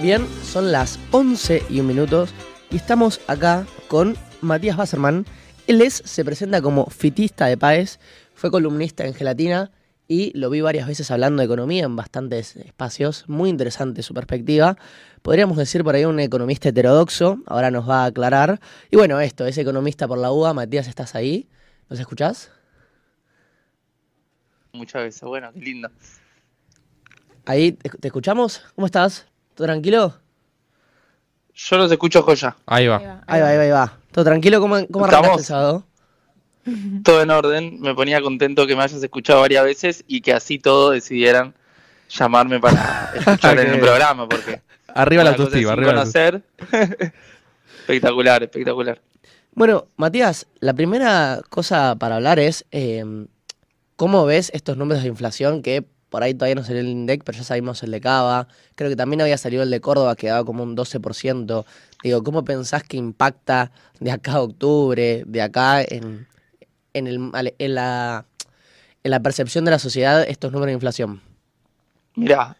Bien, son las 11 y un minuto y estamos acá con Matías Basserman. Él es, se presenta como fitista de PAES, fue columnista en Gelatina y lo vi varias veces hablando de economía en bastantes espacios. Muy interesante su perspectiva. Podríamos decir por ahí un economista heterodoxo, ahora nos va a aclarar. Y bueno, esto, es economista por la UA. Matías, ¿estás ahí? ¿Nos escuchás? Muchas veces, bueno, qué lindo. Ahí, ¿te escuchamos? ¿Cómo estás? ¿Todo tranquilo? Yo los escucho joya. Ahí va. Ahí va, ahí va, ahí va. ¿Todo tranquilo? ¿Cómo, cómo arrancaste el sábado? Todo en orden. Me ponía contento que me hayas escuchado varias veces y que así todos decidieran llamarme para escuchar en el programa. Porque arriba la autoestima, arriba conocer. espectacular, espectacular. Bueno, Matías, la primera cosa para hablar es eh, cómo ves estos números de inflación que por ahí todavía no salió el INDEC, pero ya sabemos el de Cava. Creo que también había salido el de Córdoba, que daba como un 12%. Digo, ¿cómo pensás que impacta de acá a octubre, de acá en, en, el, en, la, en la percepción de la sociedad estos números de inflación? Mira,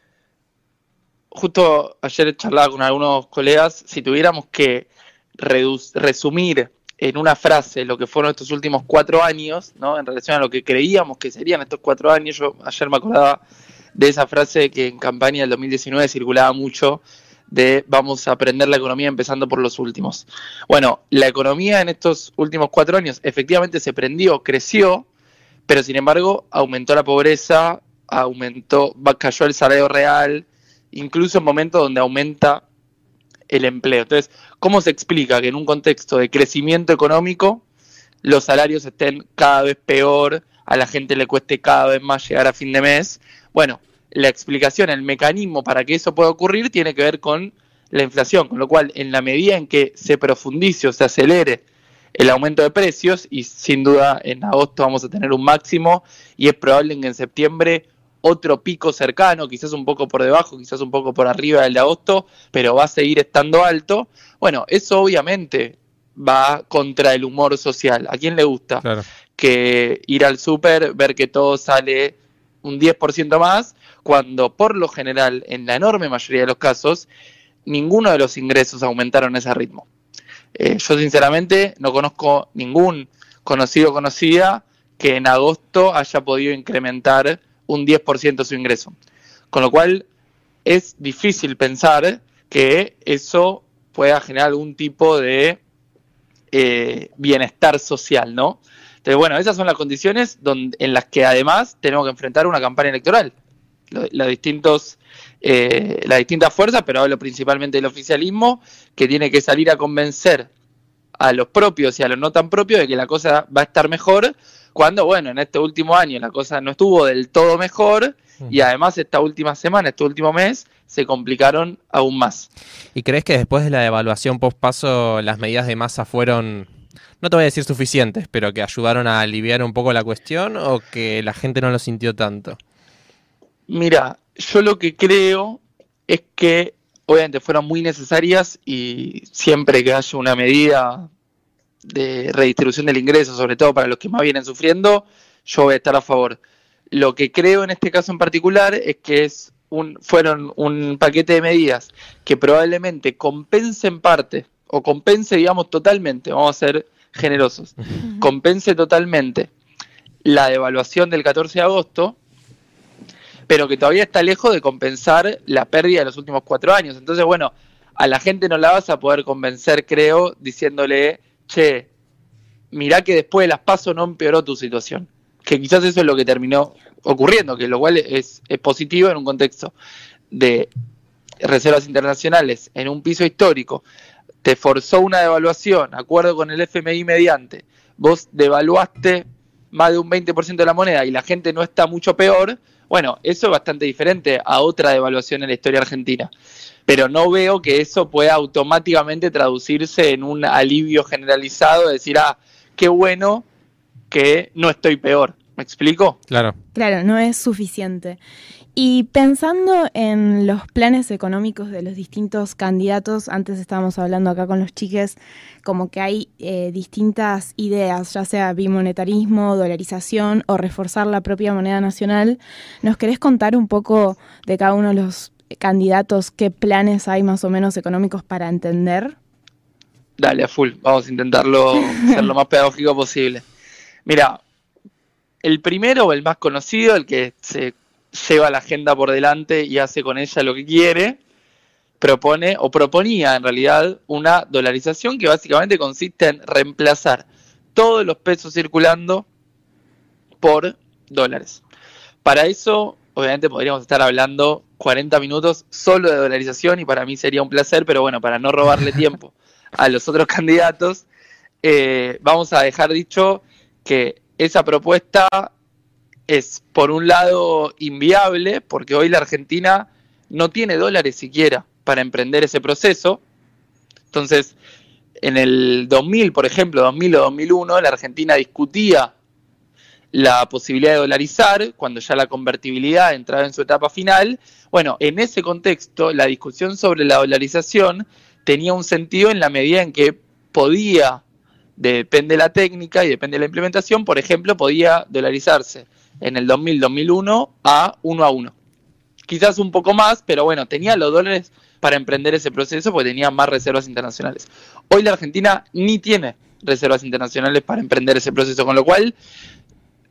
justo ayer charlaba con algunos colegas, si tuviéramos que resumir en una frase lo que fueron estos últimos cuatro años, ¿no? En relación a lo que creíamos que serían estos cuatro años. Yo ayer me acordaba de esa frase que en campaña del 2019 circulaba mucho de vamos a aprender la economía empezando por los últimos. Bueno, la economía en estos últimos cuatro años efectivamente se prendió, creció, pero sin embargo aumentó la pobreza, aumentó, cayó el salario real, incluso en momentos donde aumenta el empleo. Entonces, ¿cómo se explica que en un contexto de crecimiento económico los salarios estén cada vez peor, a la gente le cueste cada vez más llegar a fin de mes? Bueno, la explicación, el mecanismo para que eso pueda ocurrir tiene que ver con la inflación, con lo cual en la medida en que se profundice o se acelere el aumento de precios, y sin duda en agosto vamos a tener un máximo, y es probable que en septiembre otro pico cercano, quizás un poco por debajo, quizás un poco por arriba del de agosto, pero va a seguir estando alto. Bueno, eso obviamente va contra el humor social. ¿A quién le gusta? Que ir al súper, ver que todo sale un 10% más, cuando por lo general, en la enorme mayoría de los casos, ninguno de los ingresos aumentaron ese ritmo. Eh, yo sinceramente no conozco ningún conocido o conocida que en agosto haya podido incrementar un 10% su ingreso. Con lo cual es difícil pensar que eso pueda generar algún tipo de eh, bienestar social, ¿no? Entonces, bueno, esas son las condiciones donde, en las que además tenemos que enfrentar una campaña electoral. Los, distintos, eh, las distintas fuerzas, pero hablo principalmente del oficialismo, que tiene que salir a convencer a los propios y a los no tan propios de que la cosa va a estar mejor cuando, bueno, en este último año la cosa no estuvo del todo mejor y además esta última semana, este último mes, se complicaron aún más. ¿Y crees que después de la devaluación post-paso las medidas de masa fueron, no te voy a decir suficientes, pero que ayudaron a aliviar un poco la cuestión o que la gente no lo sintió tanto? Mira, yo lo que creo es que obviamente fueron muy necesarias y siempre que haya una medida de redistribución del ingreso, sobre todo para los que más vienen sufriendo, yo voy a estar a favor. Lo que creo en este caso en particular es que es un, fueron un paquete de medidas que probablemente compense en parte, o compense, digamos, totalmente, vamos a ser generosos, compense totalmente la devaluación del 14 de agosto, pero que todavía está lejos de compensar la pérdida de los últimos cuatro años. Entonces, bueno, a la gente no la vas a poder convencer, creo, diciéndole che, mirá que después de las pasos no empeoró tu situación. Que quizás eso es lo que terminó ocurriendo, que lo cual es, positivo en un contexto de reservas internacionales en un piso histórico, te forzó una devaluación, acuerdo con el FMI mediante, vos devaluaste más de un 20% de la moneda y la gente no está mucho peor, bueno, eso es bastante diferente a otra devaluación en la historia argentina pero no veo que eso pueda automáticamente traducirse en un alivio generalizado, de decir, ah, qué bueno que no estoy peor. ¿Me explico? Claro. Claro, no es suficiente. Y pensando en los planes económicos de los distintos candidatos, antes estábamos hablando acá con los chiques, como que hay eh, distintas ideas, ya sea bimonetarismo, dolarización o reforzar la propia moneda nacional. ¿Nos querés contar un poco de cada uno de los candidatos qué planes hay más o menos económicos para entender? Dale, a full. Vamos a intentarlo ser lo más pedagógico posible. Mira, el primero o el más conocido, el que se lleva la agenda por delante y hace con ella lo que quiere, propone o proponía en realidad una dolarización que básicamente consiste en reemplazar todos los pesos circulando por dólares. Para eso, obviamente podríamos estar hablando 40 minutos solo de dolarización y para mí sería un placer, pero bueno, para no robarle tiempo a los otros candidatos, eh, vamos a dejar dicho que esa propuesta es, por un lado, inviable, porque hoy la Argentina no tiene dólares siquiera para emprender ese proceso. Entonces, en el 2000, por ejemplo, 2000 o 2001, la Argentina discutía la posibilidad de dolarizar cuando ya la convertibilidad entraba en su etapa final. Bueno, en ese contexto, la discusión sobre la dolarización tenía un sentido en la medida en que podía, depende de la técnica y depende de la implementación, por ejemplo, podía dolarizarse en el 2000-2001 a 1 a 1. Quizás un poco más, pero bueno, tenía los dólares para emprender ese proceso porque tenía más reservas internacionales. Hoy la Argentina ni tiene reservas internacionales para emprender ese proceso, con lo cual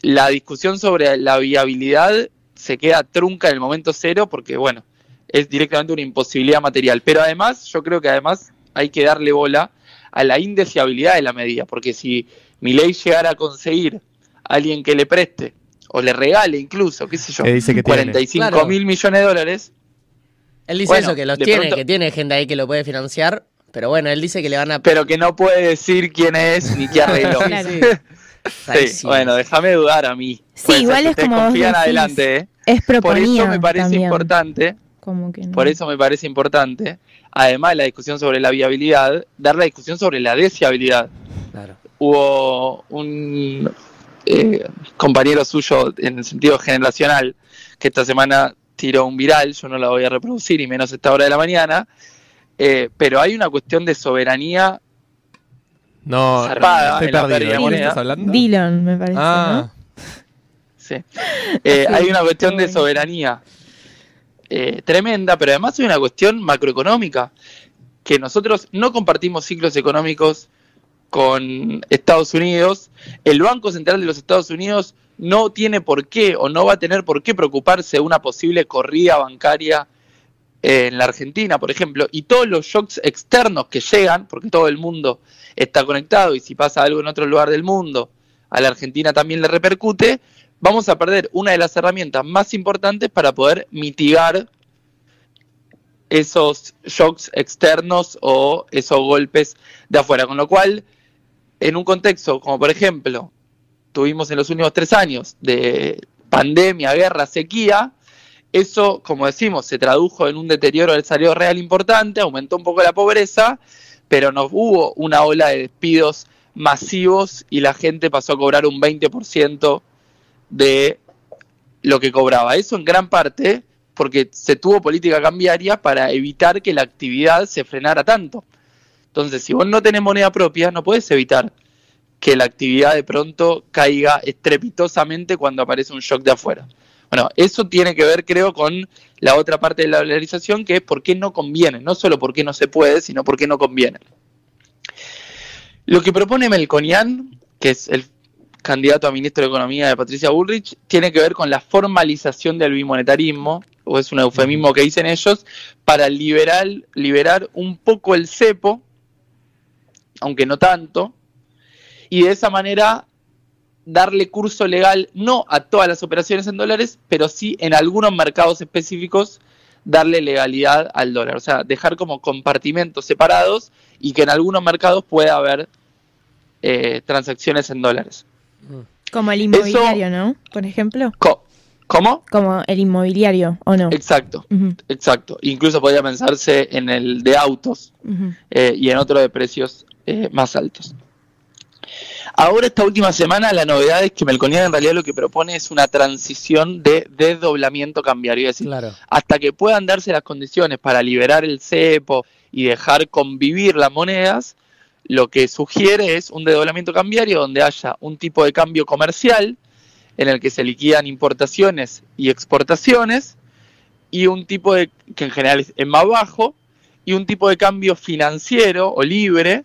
la discusión sobre la viabilidad se queda trunca en el momento cero porque, bueno, es directamente una imposibilidad material. Pero además, yo creo que además hay que darle bola a la indeseabilidad de la medida, porque si mi ley llegara a conseguir a alguien que le preste o le regale incluso, qué sé yo, Que dice que 45 Claro. mil millones de dólares, Él dice Bueno, eso, que los tiene, pronto- que tiene gente ahí que lo puede financiar, pero bueno, él dice que le van a... pero que no puede decir quién es ni qué arregló. Claro. Sí, bueno, déjame dudar a mí. Sí, Puede ser igual que es ustedes como vos decís. adelante, ¿eh? Es Por eso me parece también, importante, Como que no. por eso me parece importante, además de la discusión sobre la viabilidad, dar la discusión sobre la deseabilidad. Claro. Hubo un eh, compañero suyo en el sentido generacional que esta semana tiró un viral, yo no la voy a reproducir y menos a esta hora de la mañana, eh, pero hay una cuestión de soberanía No, Zarpada estoy en la perdido. pérdida ¿De de quién moneda. estás hablando? Dillon, me parece, Ah, Sí. Eh, hay una cuestión de soberanía eh, tremenda, pero además hay una cuestión macroeconómica, que nosotros no compartimos ciclos económicos con Estados Unidos. El Banco Central de los Estados Unidos no tiene por qué o no va a tener por qué preocuparse de una posible corrida bancaria en la Argentina, por ejemplo, y todos los shocks externos que llegan, porque todo el mundo está conectado y si pasa algo en otro lugar del mundo, a la Argentina también le repercute, vamos a perder una de las herramientas más importantes para poder mitigar esos shocks externos o esos golpes de afuera. Con lo cual, en un contexto como por ejemplo tuvimos en los últimos tres años de pandemia, guerra, sequía, eso, como decimos, se tradujo en un deterioro del salario real importante, aumentó un poco la pobreza, pero no hubo una ola de despidos masivos y la gente pasó a cobrar un 20% de lo que cobraba. Eso en gran parte porque se tuvo política cambiaria para evitar que la actividad se frenara tanto. Entonces, si vos no tenés moneda propia, no puedes evitar que la actividad de pronto caiga estrepitosamente cuando aparece un shock de afuera. Bueno, eso tiene que ver, creo, con la otra parte de la dolarización, que es por qué no conviene, no solo por qué no se puede, sino por qué no conviene. Lo que propone Melconian, que es el candidato a ministro de Economía de Patricia Bullrich, tiene que ver con la formalización del bimonetarismo, o es un eufemismo que dicen ellos, para liberar, liberar un poco el cepo, aunque no tanto, y de esa manera darle curso legal no a todas las operaciones en dólares, pero sí en algunos mercados específicos darle legalidad al dólar, o sea, dejar como compartimentos separados y que en algunos mercados pueda haber eh, transacciones en dólares. Como el inmobiliario, ¿no? Por ejemplo. Co- ¿Cómo? Como el inmobiliario, ¿o no? Exacto, exacto. Incluso podría pensarse en el de autos eh, y en otro de precios eh, más altos. Ahora, esta última semana, la novedad es que Melconian en realidad lo que propone es una transición de desdoblamiento cambiario. Es decir, Claro. hasta que puedan darse las condiciones para liberar el cepo y dejar convivir las monedas, lo que sugiere es un desdoblamiento cambiario donde haya un tipo de cambio comercial en el que se liquidan importaciones y exportaciones y un tipo de, que en general es, es más bajo, y un tipo de cambio financiero o libre,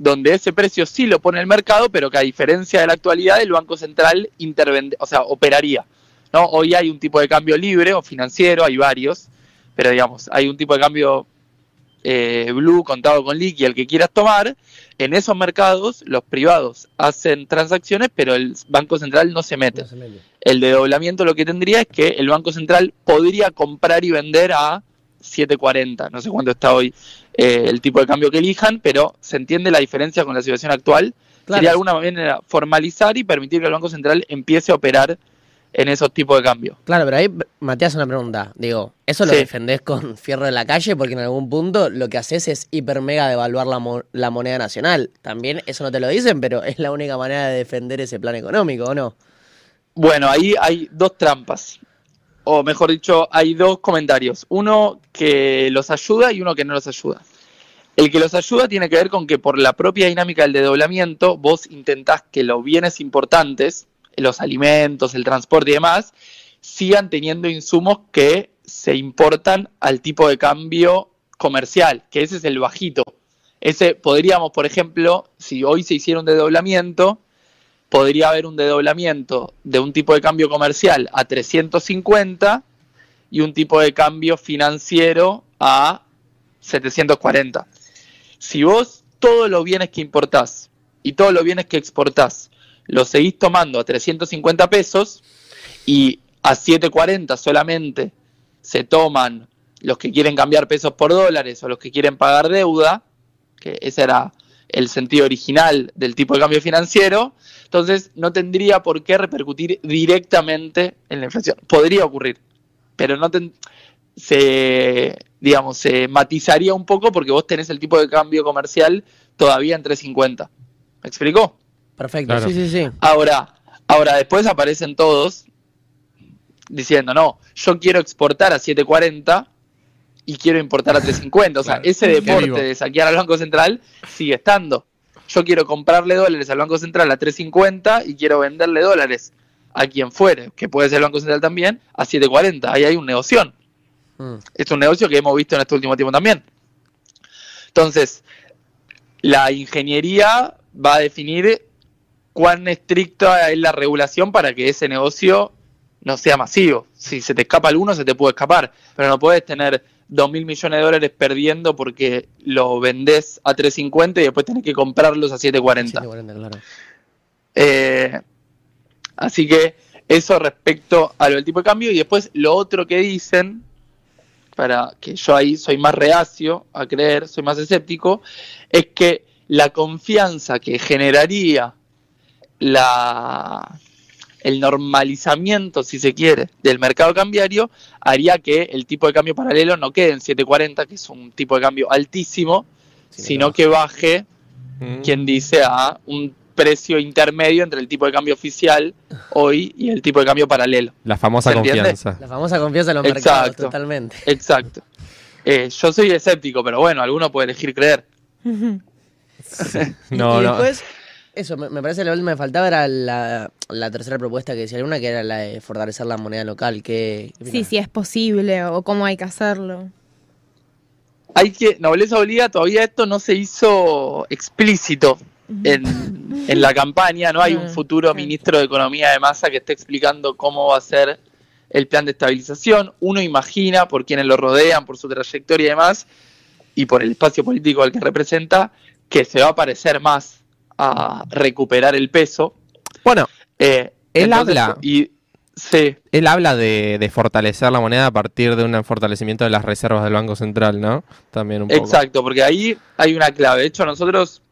donde ese precio sí lo pone el mercado, pero que a diferencia de la actualidad, el Banco Central intervende, o sea, operaría. ¿no? Hoy hay un tipo de cambio libre o financiero, hay varios, pero digamos, hay un tipo de cambio eh, blue contado con liqui, el que quieras tomar. En esos mercados, los privados hacen transacciones, pero el Banco Central no se mete. No se mete. El desdoblamiento lo que tendría es que el Banco Central podría comprar y vender a 7.40, no sé cuánto está hoy eh, el tipo de cambio que elijan, pero se entiende la diferencia con la situación actual. Claro. Sería de alguna manera formalizar y permitir que el Banco Central empiece a operar en esos tipos de cambio. Claro, pero ahí, Matías, una pregunta. Digo, ¿eso lo Sí. defendés con fierro de la calle? Porque en algún punto lo que haces es hiper mega devaluar la, mo- la moneda nacional. También eso no te lo dicen, pero es la única manera de defender ese plan económico, ¿o no? Bueno, ahí hay dos trampas. O mejor dicho, hay dos comentarios. Uno que los ayuda y uno que no los ayuda. El que los ayuda tiene que ver con que por la propia dinámica del desdoblamiento, vos intentás que los bienes importantes, los alimentos, el transporte y demás, sigan teniendo insumos que se importan al tipo de cambio comercial, que ese es el bajito. Ese podríamos, por ejemplo, si hoy se hiciera un desdoblamiento, podría haber un desdoblamiento de un tipo de cambio comercial a 350 y un tipo de cambio financiero a 740. Si vos todos los bienes que importás y todos los bienes que exportás los seguís tomando a 350 pesos y a 740 solamente se toman los que quieren cambiar pesos por dólares o los que quieren pagar deuda, que ese era el sentido original del tipo de cambio financiero, entonces no tendría por qué repercutir directamente en la inflación. Podría ocurrir, pero no ten- se digamos se matizaría un poco porque vos tenés el tipo de cambio comercial todavía en 350. ¿Me explicó? Perfecto, Claro. sí, sí, sí. Ahora, ahora después aparecen todos diciendo, no, yo quiero exportar a 740 y quiero importar a 350. O sea, Claro. ese deporte de saquear al Banco Central sigue estando. Yo quiero comprarle dólares al Banco Central a 350 y quiero venderle dólares a quien fuere, que puede ser el Banco Central también, a 740. Ahí hay un negocio. Mm. Es un negocio que hemos visto en este último tiempo también. Entonces, la ingeniería va a definir cuán estricta es la regulación para que ese negocio no sea masivo. Si se te escapa alguno, se te puede escapar, pero no puedes tener 2 mil millones de dólares perdiendo porque lo vendés a 350 y después tenés que comprarlos a 740. 740, claro. Eh, así que eso respecto a lo del tipo de cambio. Y después lo otro que dicen, para que yo ahí soy más reacio a creer, soy más escéptico, es que la confianza que generaría la el normalizamiento, si se quiere, del mercado cambiario haría que el tipo de cambio paralelo no quede en 740, que es un tipo de cambio altísimo, Sí, sino no. que baje Mm. quien dice a un precio intermedio entre el tipo de cambio oficial hoy y el tipo de cambio paralelo. La famosa confianza. La famosa confianza en los Exacto. mercados, totalmente. Exacto. Eh, yo soy escéptico, pero bueno, alguno puede elegir creer. No, y, no. después, eso, me, me parece que lo que me faltaba era la, la tercera propuesta que decía alguna, que era la de fortalecer la moneda local. Que, Sí, sí, es posible o cómo hay que hacerlo. Hay que, nobleza obliga, todavía esto no se hizo explícito en, en la campaña, no hay un Mm, futuro ministro de Economía de Masa que esté explicando cómo va a ser el plan de estabilización. Uno imagina, por quienes lo rodean, por su trayectoria y demás, y por el espacio político al que representa, que se va a parecer más a recuperar el peso. Bueno, Eh, Él habla. Y, sí, él habla de, de fortalecer la moneda a partir de un fortalecimiento de las reservas del Banco Central, ¿no? También un poco. Exacto, porque ahí hay una clave. De hecho, nosotros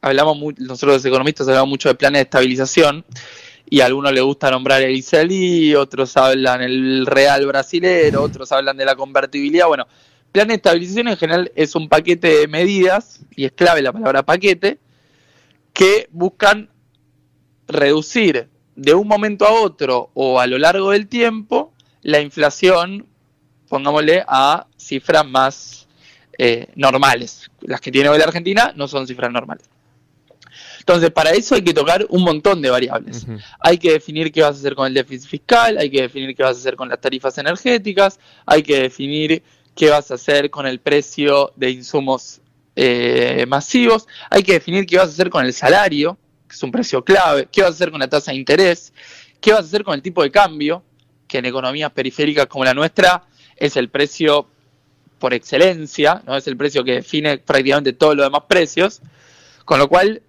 hablamos, mu- nosotros los economistas hablamos mucho de planes de estabilización y a algunos les gusta nombrar el ICELI, otros hablan el real brasilero, otros hablan de la convertibilidad. Bueno, plan de estabilización en general es un paquete de medidas, y es clave la palabra paquete, que buscan reducir de un momento a otro o a lo largo del tiempo la inflación, pongámosle, a cifras más eh, normales. Las que tiene hoy la Argentina no son cifras normales. Entonces, para eso hay que tocar un montón de variables. Hay que definir qué vas a hacer con el déficit fiscal, hay que definir qué vas a hacer con las tarifas energéticas, hay que definir qué vas a hacer con el precio de insumos eh, masivos, hay que definir qué vas a hacer con el salario, que es un precio clave, qué vas a hacer con la tasa de interés, qué vas a hacer con el tipo de cambio, que en economías periféricas como la nuestra es el precio por excelencia, no es el precio que define prácticamente todos los demás precios, con lo cual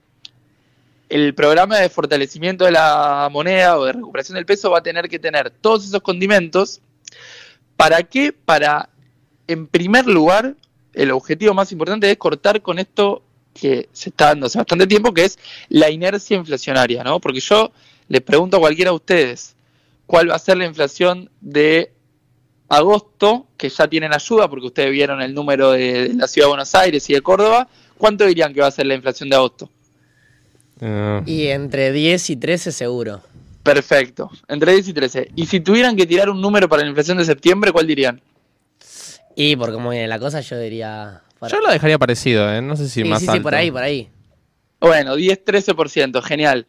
el programa de fortalecimiento de la moneda o de recuperación del peso va a tener que tener todos esos condimentos. ¿Para qué? Para, en primer lugar, el objetivo más importante es cortar con esto que se está dando hace bastante tiempo, que es la inercia inflacionaria, ¿no? Porque yo les pregunto a cualquiera de ustedes cuál va a ser la inflación de agosto, que ya tienen ayuda, porque ustedes vieron el número de, la ciudad de Buenos Aires y de Córdoba, ¿cuánto dirían que va a ser la inflación de agosto? Eh, Y entre 10 y 13 seguro. Perfecto, entre 10 y 13. Y si tuvieran que tirar un número para la inflación de septiembre, ¿cuál dirían? Y por cómo viene la cosa, yo diría... para- yo lo dejaría parecido, ¿eh? No sé si sí, más sí, sí, alto. por ahí, por ahí. Bueno, 10-13%, genial.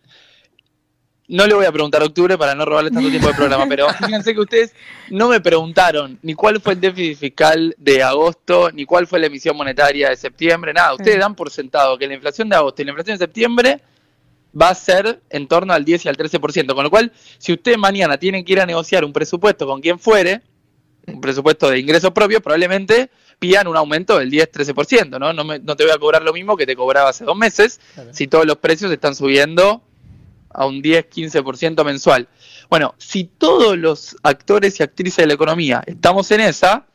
No le voy a preguntar octubre para no robarle tanto tiempo de programa, pero fíjense que ustedes no me preguntaron ni cuál fue el déficit fiscal de agosto, ni cuál fue la emisión monetaria de septiembre, nada. Ustedes dan por sentado que la inflación de agosto y la inflación de septiembre va a ser en torno al 10 y al 13%, con lo cual, si ustedes mañana tienen que ir a negociar un presupuesto con quien fuere, un presupuesto de ingresos propios, probablemente pidan un aumento del 10-13%, ¿no? No, me- no te voy a cobrar lo mismo que te cobraba hace dos meses, Claro. si todos los precios están subiendo a un 10-15% mensual. Bueno, si todos los actores y actrices de la economía estamos en esa,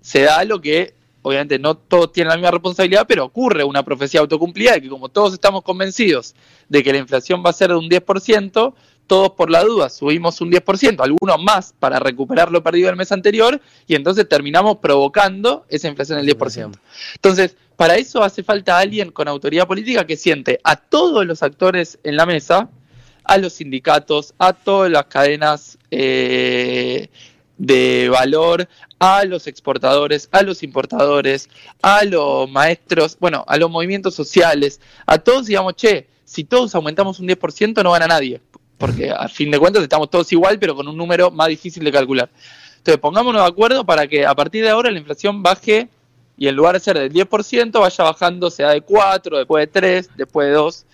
se da lo que, obviamente no todos tienen la misma responsabilidad, pero ocurre una profecía autocumplida de que como todos estamos convencidos de que la inflación va a ser de un 10%, todos por la duda subimos un 10%, algunos más para recuperar lo perdido el mes anterior, y entonces terminamos provocando esa inflación del 10%. Entonces, para eso hace falta alguien con autoridad política que siente a todos los actores en la mesa, a los sindicatos, a todas las cadenas eh, de valor, a los exportadores, a los importadores, a los maestros, bueno, a los movimientos sociales, a todos digamos, che, si todos aumentamos un 10% no gana nadie, porque a fin de cuentas estamos todos igual, pero con un número más difícil de calcular. Entonces, pongámonos de acuerdo para que a partir de ahora la inflación baje y en lugar de ser del 10% vaya bajando, sea de 4, después de 3, después de 2.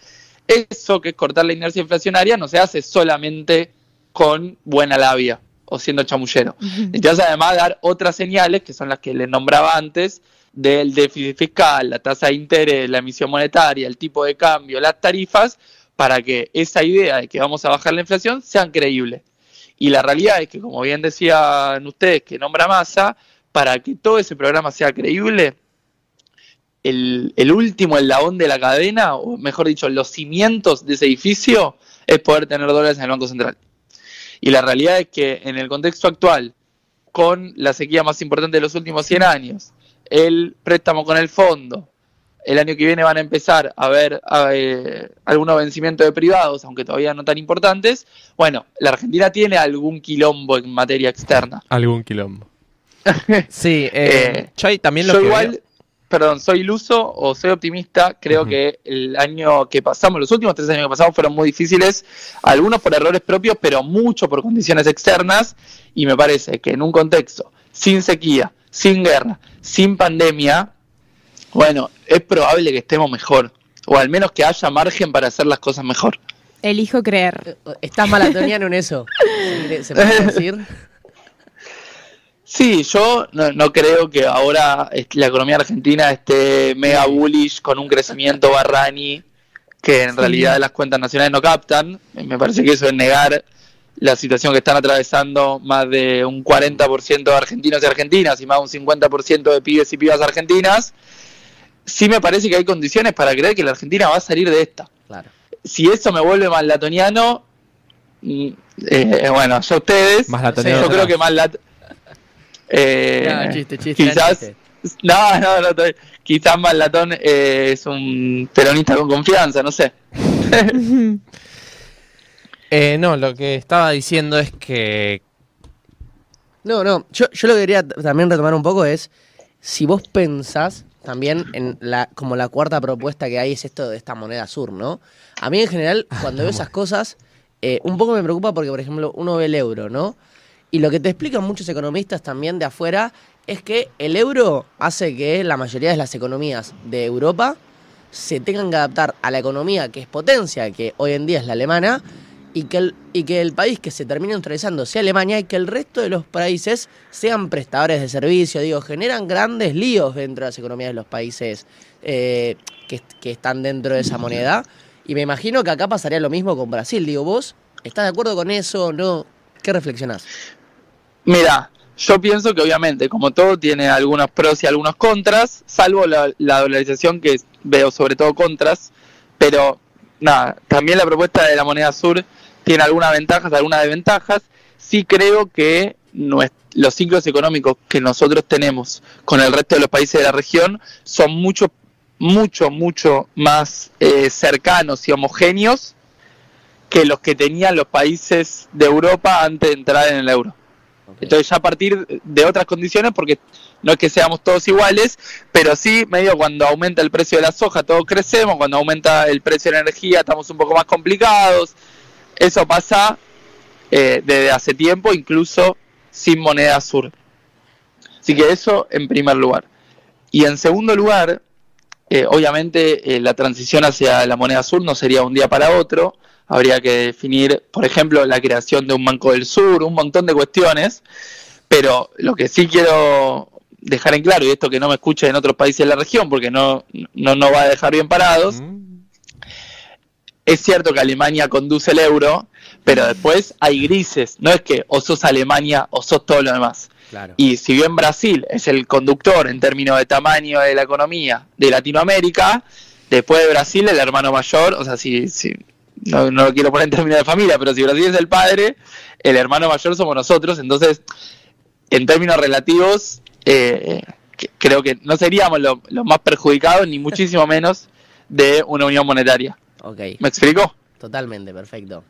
Eso que es cortar la inercia inflacionaria no se hace solamente con buena labia o siendo chamullero. Necesitas además dar otras señales, que son las que les nombraba antes, del déficit fiscal, la tasa de interés, la emisión monetaria, el tipo de cambio, las tarifas, para que esa idea de que vamos a bajar la inflación sean creíbles. Y la realidad es que, como bien decían ustedes, que nombra masa, para que todo ese programa sea creíble, el, el último eslabón de la cadena, o mejor dicho, los cimientos de ese edificio, es poder tener dólares en el Banco Central. Y la realidad es que en el contexto actual, con la sequía más importante de los últimos 100 años, el préstamo con el fondo, el año que viene van a empezar a ver eh, algunos vencimientos de privados, aunque todavía no tan importantes. Bueno, la Argentina tiene algún quilombo en materia externa. Algún quilombo. Sí, eh, Eh, yo también lo Yo que igual, veo- perdón, soy iluso o soy optimista. Creo que el año que pasamos, los últimos tres años que pasamos fueron muy difíciles, algunos por errores propios, pero mucho por condiciones externas. Y me parece que en un contexto sin sequía, sin guerra, sin pandemia, bueno, es probable que estemos mejor. O al menos que haya margen para hacer las cosas mejor. Elijo creer. ¿Estás maratoniano en eso? ¿Se- ¿Se puede decir? Sí, yo no, no creo que ahora la economía argentina esté mega bullish con un crecimiento barrani que en Sí. realidad las cuentas nacionales no captan. Me parece que eso es negar la situación que están atravesando más de un 40% de argentinos y argentinas y más de un 50% de pibes y pibas argentinas. Sí me parece que hay condiciones para creer que la Argentina va a salir de esta. Claro. Si eso me vuelve más latoniano, mm, eh, bueno, ya ustedes, Más Sí, latoniano. yo creo que más lat... Eh, No, chiste, chiste, quizás, chiste. no, no, no, estoy- quizás más latón eh, es un peronista con confianza, no sé. Eh, no, lo que estaba diciendo es que No, no, yo, yo lo que quería también retomar un poco es, si vos pensás también en la, como la cuarta propuesta que hay es esto de esta moneda sur, ¿no? A mí en general, cuando veo esas cosas, eh, un poco me preocupa porque, por ejemplo, uno ve el euro, ¿no? Y lo que te explican muchos economistas también de afuera es que el euro hace que la mayoría de las economías de Europa se tengan que adaptar a la economía que es potencia, que hoy en día es la alemana, y que el, y que el país que se termine neutralizando sea Alemania y que el resto de los países sean prestadores de servicio. Digo, generan grandes líos dentro de las economías de los países eh, que, que están dentro de esa moneda. Y me imagino que acá pasaría lo mismo con Brasil. Digo, ¿vos estás de acuerdo con eso? ¿No? ¿Qué reflexionás? Mira, yo pienso que obviamente, como todo, tiene algunos pros y algunos contras, salvo la, la dolarización que veo sobre todo contras, pero nada, también la propuesta de la moneda sur tiene algunas ventajas, algunas desventajas. Sí creo que los ciclos económicos que nosotros tenemos con el resto de los países de la región son mucho, mucho, mucho más eh, cercanos y homogéneos que los que tenían los países de Europa antes de entrar en el euro. Entonces ya a partir de otras condiciones, porque no es que seamos todos iguales, pero sí, medio cuando aumenta el precio de la soja, todos crecemos, cuando aumenta el precio de la energía, estamos un poco más complicados. Eso pasa eh, desde hace tiempo, incluso sin moneda sur. Así que eso en primer lugar. Y en segundo lugar, eh, obviamente eh, la transición hacia la moneda sur no sería un día para otro, habría que definir, por ejemplo, la creación de un Banco del Sur, un montón de cuestiones, pero lo que sí quiero dejar en claro, y esto que no me escuche en otros países de la región, porque no, no nos va a dejar bien parados, es cierto que Alemania conduce el euro, pero después hay grises, no es que o sos Alemania o sos todo lo demás. Y si bien Brasil es el conductor en términos de tamaño de la economía de Latinoamérica, después de Brasil el hermano mayor, o sea, si, si no, no lo quiero poner en términos de familia, pero si Brasil es el padre, el hermano mayor somos nosotros, entonces, en términos relativos, eh, creo que no seríamos los más perjudicados, ni muchísimo menos, de una unión monetaria. Okay. ¿Me explico? Totalmente, perfecto.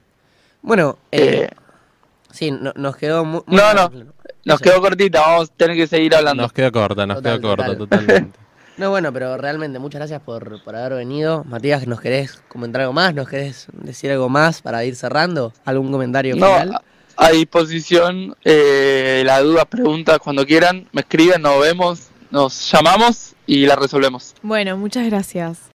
Bueno, eh, eh sí, nos quedó muy... no, no, nos quedó cortita, vamos a tener que seguir hablando. Nos quedó corta, nos quedó corta, totalmente. No, bueno, pero realmente muchas gracias por, por, haber venido. Matías, ¿nos querés comentar algo más? ¿Nos querés decir algo más para ir cerrando? ¿Algún comentario final? No, a disposición, eh, las dudas, preguntas, cuando quieran, me escriben, nos vemos, nos llamamos y las resolvemos. Bueno, muchas gracias.